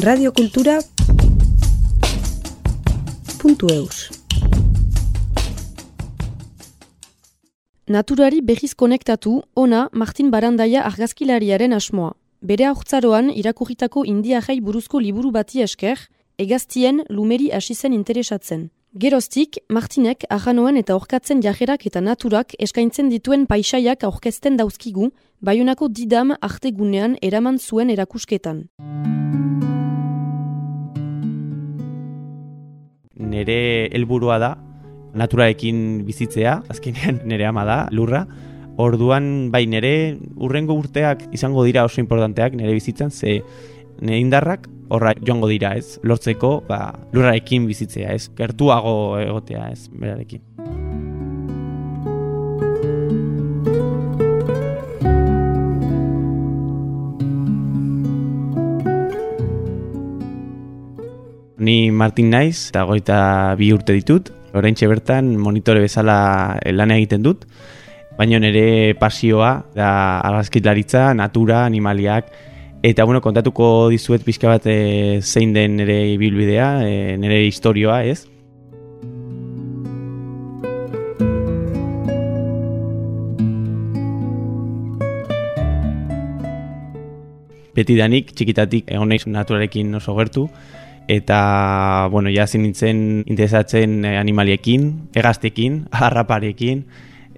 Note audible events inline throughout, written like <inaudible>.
radiokultura.eus Naturari berriz konektatu, ona Martin Barandaia argazkilariaren asmoa. Bere aurtzaroan irakurritako indiajai buruzko liburu bati esker, egaztien lumeri hasi zen interesatzen. Geroztik, Martinek ahanoen eta orkatzen jajerak eta naturak eskaintzen dituen paisaiak aurkezten dauzkigu, baiunako didam artegunean eraman zuen erakusketan. Nere helburua da, naturaekin bizitzea, azkenean <laughs> nere ama da, lurra, Orduan, bai, nere urrengo urteak izango dira oso importanteak nere bizitzan, ze nire indarrak horra joango dira, ez? Lortzeko, ba, lurrarekin bizitzea, ez? Gertuago egotea, ez? Berarekin. Ni Martin naiz, eta goita bi urte ditut, orain bertan monitore bezala lan egiten dut, baina nire pasioa da argazkitlaritza, natura, animaliak, Eta bueno, kontatuko dizuet pixka bat e, zein den nire ibilbidea, e, nire historioa, ez? Beti danik, txikitatik egon nahi naturarekin oso gertu, eta, bueno, jazin nintzen interesatzen animaliekin, egaztekin, <laughs> harraparekin,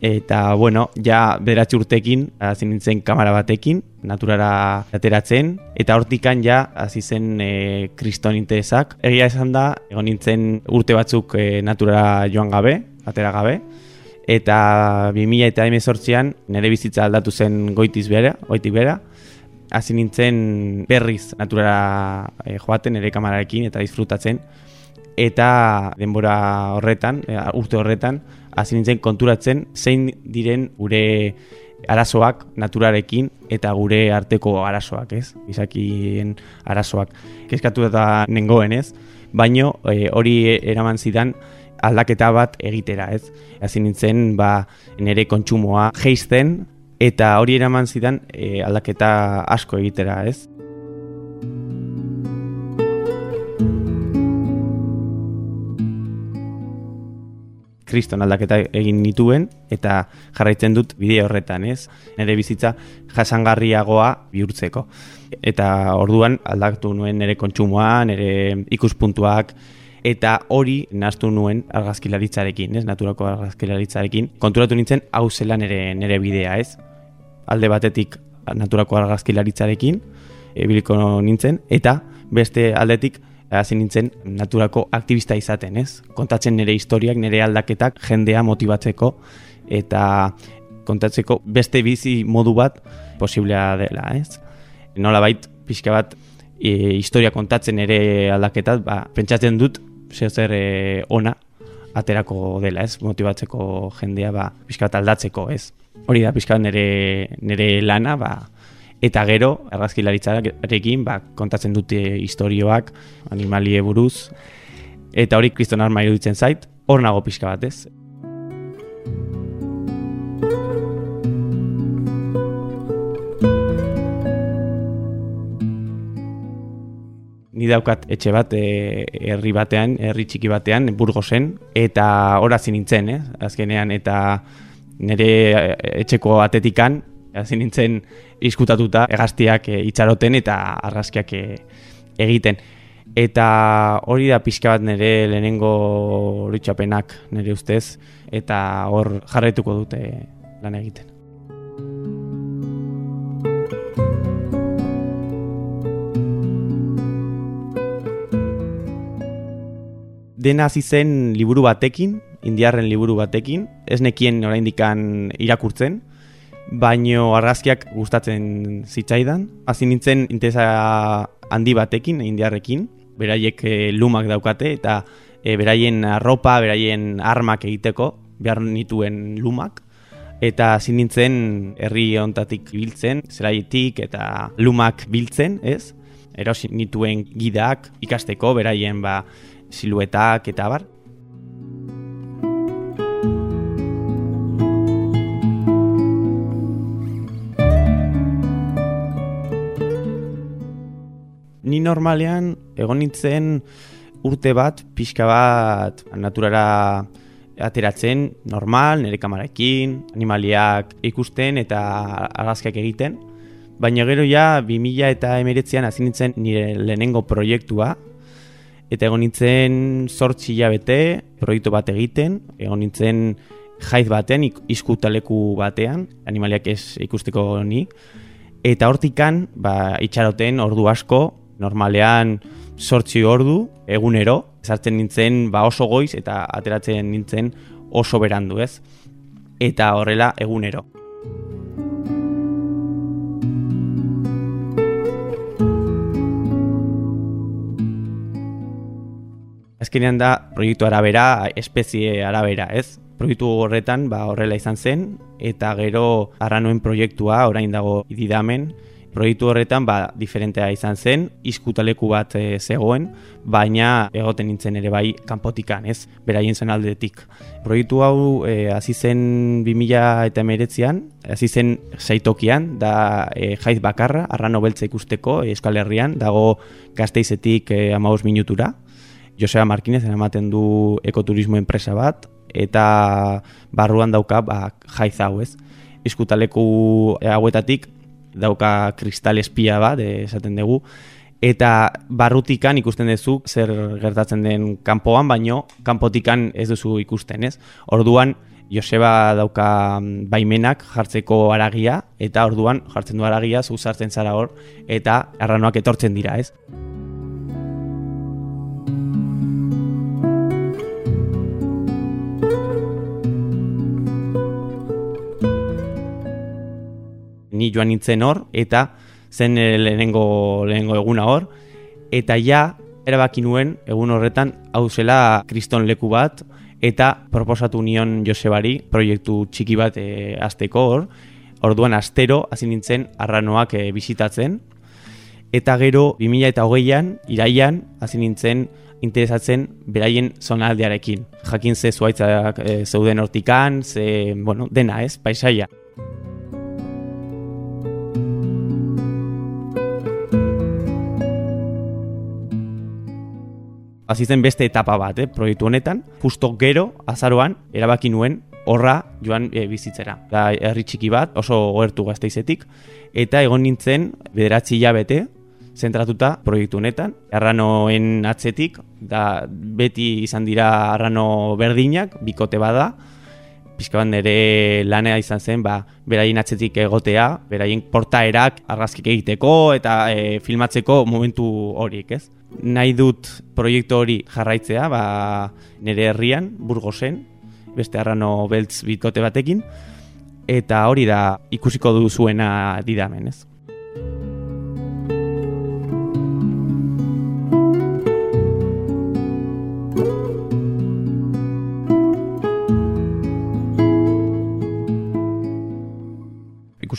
eta bueno, ja bederatzi urtekin hasi nintzen kamera batekin, naturara ateratzen. Eta hortikan ja hasi zen e, kriston interesak. Egia esan da, egon nintzen urte batzuk e, naturara joan gabe, atera gabe. Eta 2000 eta emezortzian nire bizitza aldatu zen goitiz bera, goitik bera, hasi nintzen berriz naturara e, joaten nire kamerarekin eta disfrutatzen eta denbora horretan, e, urte horretan, hasi nintzen konturatzen zein diren gure arazoak naturarekin eta gure arteko arazoak, ez? Izakien arazoak. Kezkatu eta nengoen, ez? Baino e, hori eraman zidan aldaketa bat egitera, ez? Hasi nintzen, ba, nere kontsumoa geizten eta hori eraman zidan e, aldaketa asko egitera, ez? kriston aldaketa egin nituen eta jarraitzen dut bide horretan, ez? Nere bizitza jasangarriagoa bihurtzeko. Eta orduan aldaktu nuen nere kontsumoa, nere ikuspuntuak eta hori naztu nuen argazkilaritzarekin, ez? Naturako argazkilaritzarekin. Konturatu nintzen hau zela nere, nere bidea, ez? Alde batetik naturako argazkilaritzarekin, ebiliko nintzen, eta beste aldetik hasi nintzen naturako aktivista izaten, ez? Kontatzen nire historiak, nire aldaketak jendea motibatzeko eta kontatzeko beste bizi modu bat posiblea dela, ez? Nola bait, pixka bat, e, historia kontatzen ere aldaketat, ba, pentsatzen dut, zer zer e, ona aterako dela, ez? Motibatzeko jendea, ba, pixka bat aldatzeko, ez? Hori da, pixka bat nire, nire lana, ba, Eta gero, argazkilaritzarekin, ba, kontatzen dute historioak, animalie buruz, eta hori kriston arma iruditzen zait, hor nago pixka bat ez. Ni daukat etxe bat e, herri batean, herri txiki batean, Burgosen, eta horazi nintzen, eh? azkenean, eta nire etxeko atetikan, hasi nintzen iskutatuta egaztiak e, itxaroten eta argazkiak e, egiten. Eta hori da pixka bat nire lehenengo horitxapenak nire ustez, eta hor jarraituko dute lan egiten. Dena hasi zen liburu batekin, indiarren liburu batekin, ez nekien oraindikan irakurtzen, baino argazkiak gustatzen zitzaidan. Hasi nintzen interesa handi batekin, indiarrekin, beraiek e, lumak daukate eta e, beraien arropa, beraien armak egiteko behar nituen lumak. Eta hasi nintzen herri ontatik biltzen, zeraietik eta lumak biltzen, ez? Erosi nituen gidak ikasteko, beraien ba, siluetak eta bar. Ni normalean egon nintzen urte bat, pixka bat naturara ateratzen, normal, nire kamaraekin, animaliak ikusten eta argazkiak egiten. Baina gero ja, 2000 eta emeretzean hasi nintzen nire lehenengo proiektua, eta egon nintzen sortzi bete, proiektu bat egiten, egon nintzen jaiz batean, iskutaleku batean, animaliak ez ikusteko ni, eta hortikan, ba, itxaroten ordu asko, normalean sortzi ordu, egunero, sartzen nintzen ba oso goiz eta ateratzen nintzen oso berandu ez. Eta horrela egunero. Azkenean da proiektu arabera, espezie arabera, ez? Proiektu horretan ba horrela izan zen eta gero arranoen proiektua orain dago ididamen, proiektu horretan ba, diferentea izan zen, izkutaleku bat e, zegoen, baina egoten nintzen ere bai kanpotikan, ez, beraien zen aldetik. Proiektu hau e, hasi zen 2000 eta emeretzean, hasi zen zaitokian, da e, jaiz bakarra, arrano beltza ikusteko e, Euskal Herrian, dago gazteizetik e, amaus minutura. Joseba Markinez ematen du ekoturismo enpresa bat, eta barruan dauka ba, jaiz hau ez. Izkutaleku hauetatik dauka kristal espia bat, esaten dugu, eta barrutikan ikusten duzu zer gertatzen den kanpoan, baino kanpotikan ez duzu ikusten, ez? Orduan, Joseba dauka mm, baimenak jartzeko aragia, eta orduan jartzen du aragia, zu sartzen zara hor, eta arranoak etortzen dira, ez? Ni joan nintzen hor, eta zen eh, lehenengo, lehenengo eguna hor, eta ja, erabaki nuen, egun horretan, hau zela kriston leku bat, eta proposatu nion Josebari proiektu txiki bat e, azteko hor, orduan astero hasi nintzen arranoak e, bisitatzen, eta gero 2000 eta hogeian, iraian, hasi nintzen interesatzen beraien zonaldearekin. Jakin ze zuaitzak e, zeuden hortikan, ze, bueno, dena ez, paisaia. Hasi zen beste etapa bat, eh, proiektu honetan, justo gero, azaroan, erabaki nuen, horra joan e, bizitzera. Da, herri txiki bat, oso ohertu gazteizetik, eta egon nintzen, bederatzi bete, zentratuta proiektu honetan, arranoen atzetik, da beti izan dira arrano berdinak, bikote bada, pixka bat nire lanea izan zen, ba, beraien atzetik egotea, beraien portaerak argazkik egiteko eta e, filmatzeko momentu horiek, ez? nahi dut proiektu hori jarraitzea, ba, nire herrian, burgosen, beste arrano beltz bikote batekin, eta hori da ikusiko duzuena didamen, ez?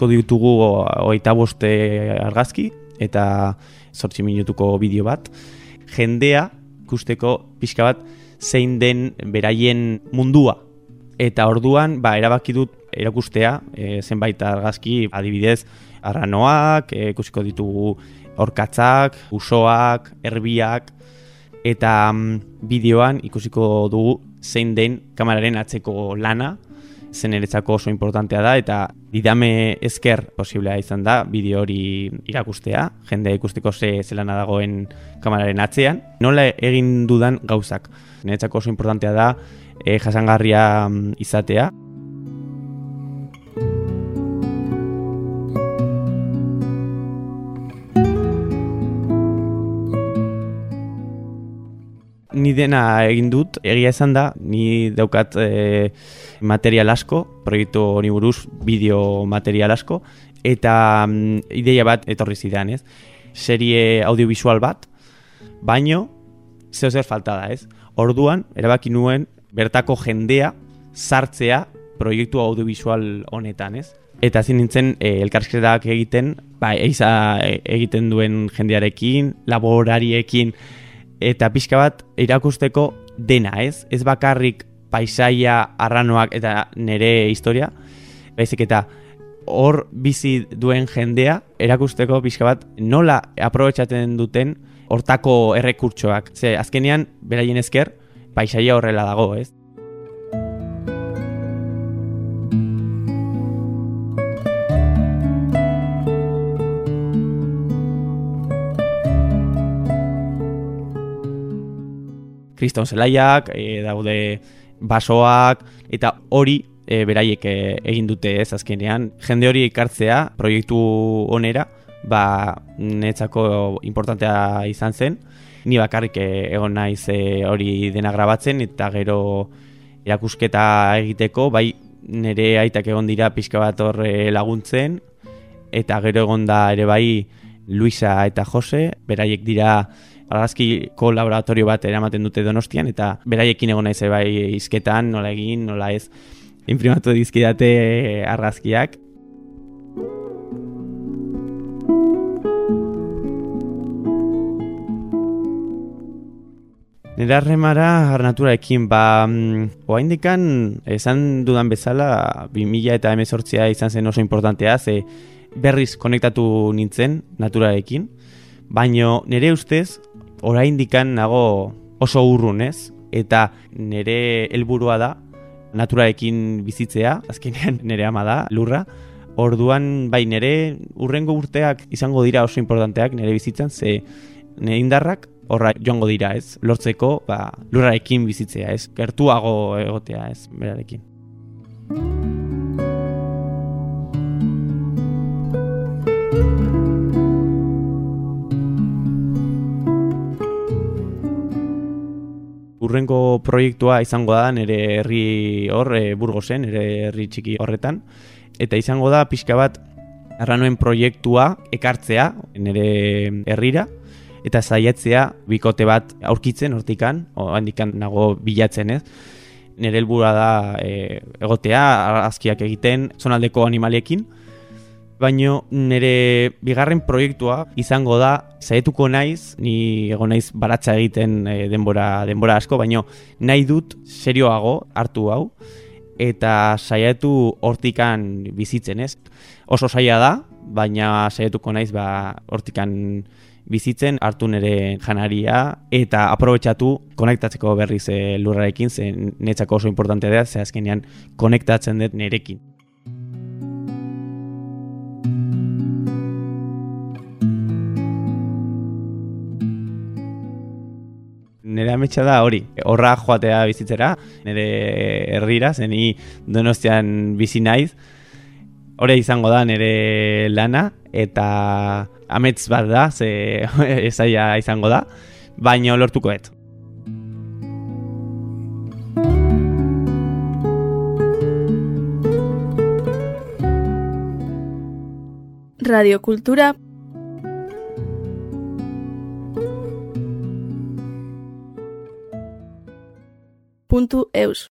Ikusiko ditugu oita boste argazki, eta sortzi minutuko bideo bat, jendea ikusteko pixka bat zein den beraien mundua. Eta orduan, ba, erabaki dut erakustea, e, zenbait argazki adibidez, arranoak, e, ikusiko ditugu orkatzak, usoak, erbiak, eta mm, bideoan ikusiko dugu zein den kameraren atzeko lana, zen eretzako oso importantea da, eta didame ezker posiblea izan da bideo hori irakustea, jendea ikusteko ze zelana dagoen kameraren atzean. Nola egin dudan gauzak, niretzako oso importantea da e, jasangarria mm, izatea. Ni dena egin dut, egia esan da, ni daukat e, material asko, proiektu honi buruz bideo material asko, eta mm, ideia bat etorri zidan, ez? Serie audiovisual bat, baino, zeo zer falta da, ez? Orduan, erabaki nuen, bertako jendea sartzea proiektu audiovisual honetan, ez? Eta zin nintzen e, elkarsketak egiten, ba, eiza egiten duen jendearekin, laborariekin, eta pixka bat irakusteko dena, ez? Ez bakarrik paisaia arranoak eta nere historia, baizik eta hor bizi duen jendea erakusteko pixka bat nola aprobetsaten duten hortako errekurtsoak. Ze azkenean, beraien esker, paisaia horrela dago, ez? Kriston zelaiak, e, daude basoak, eta hori e, beraiek e, egin dute ez azkenean. Jende hori ikartzea proiektu onera, ba, netzako importantea izan zen. Ni bakarrik egon naiz e, hori dena grabatzen, eta gero erakusketa egiteko, bai nire aitak egon dira pixka bat hor laguntzen, eta gero egon da ere bai Luisa eta Jose, beraiek dira argazkiko laboratorio bat eramaten dute donostian, eta beraiekin egon naiz bai izketan, nola egin, nola ez, imprimatu dizkidate argazkiak. Nera harremara arnaturaekin, ba, mm, oa indikan, esan dudan bezala, 2000 eta emezortzia izan zen oso importantea, ze berriz konektatu nintzen naturarekin, baino nire ustez, oraindikan nago oso urrun, ez? Eta nire helburua da naturaekin bizitzea, azkenean <laughs> nire ama da, lurra. Orduan bai nire urrengo urteak izango dira oso importanteak nire bizitzan, ze nire indarrak horra joango dira, ez? Lortzeko, ba, lurrarekin bizitzea, ez? Gertuago egotea, ez? Berarekin. Urrengo proiektua izango da nire herri hor, e, Burgosen, nire herri txiki horretan. Eta izango da pixka bat arranuen proiektua ekartzea nire herrira eta zaiatzea bikote bat aurkitzen hortikan, handikan nago bilatzen ez. Nire helbura da e, egotea, azkiak egiten, zonaldeko animaliekin, baino nire bigarren proiektua izango da zaetuko naiz, ni ego naiz baratza egiten e, denbora, denbora asko, baino nahi dut serioago hartu hau, eta saiatu hortikan bizitzen ez. Oso saia da, baina saiatuko naiz ba, hortikan bizitzen, hartu nire janaria, eta aprobetsatu konektatzeko berriz e, lurrarekin, ze netzako oso importantea da, ze azkenean konektatzen dut nirekin. Nire ametsa da hori, horra joatea bizitzera, nire herrira, zeni donostian bizi naiz, hori izango da nire lana, eta amets bat da, ze <laughs> esaia izango da, baino lortuko et. Radiokultura puntu eus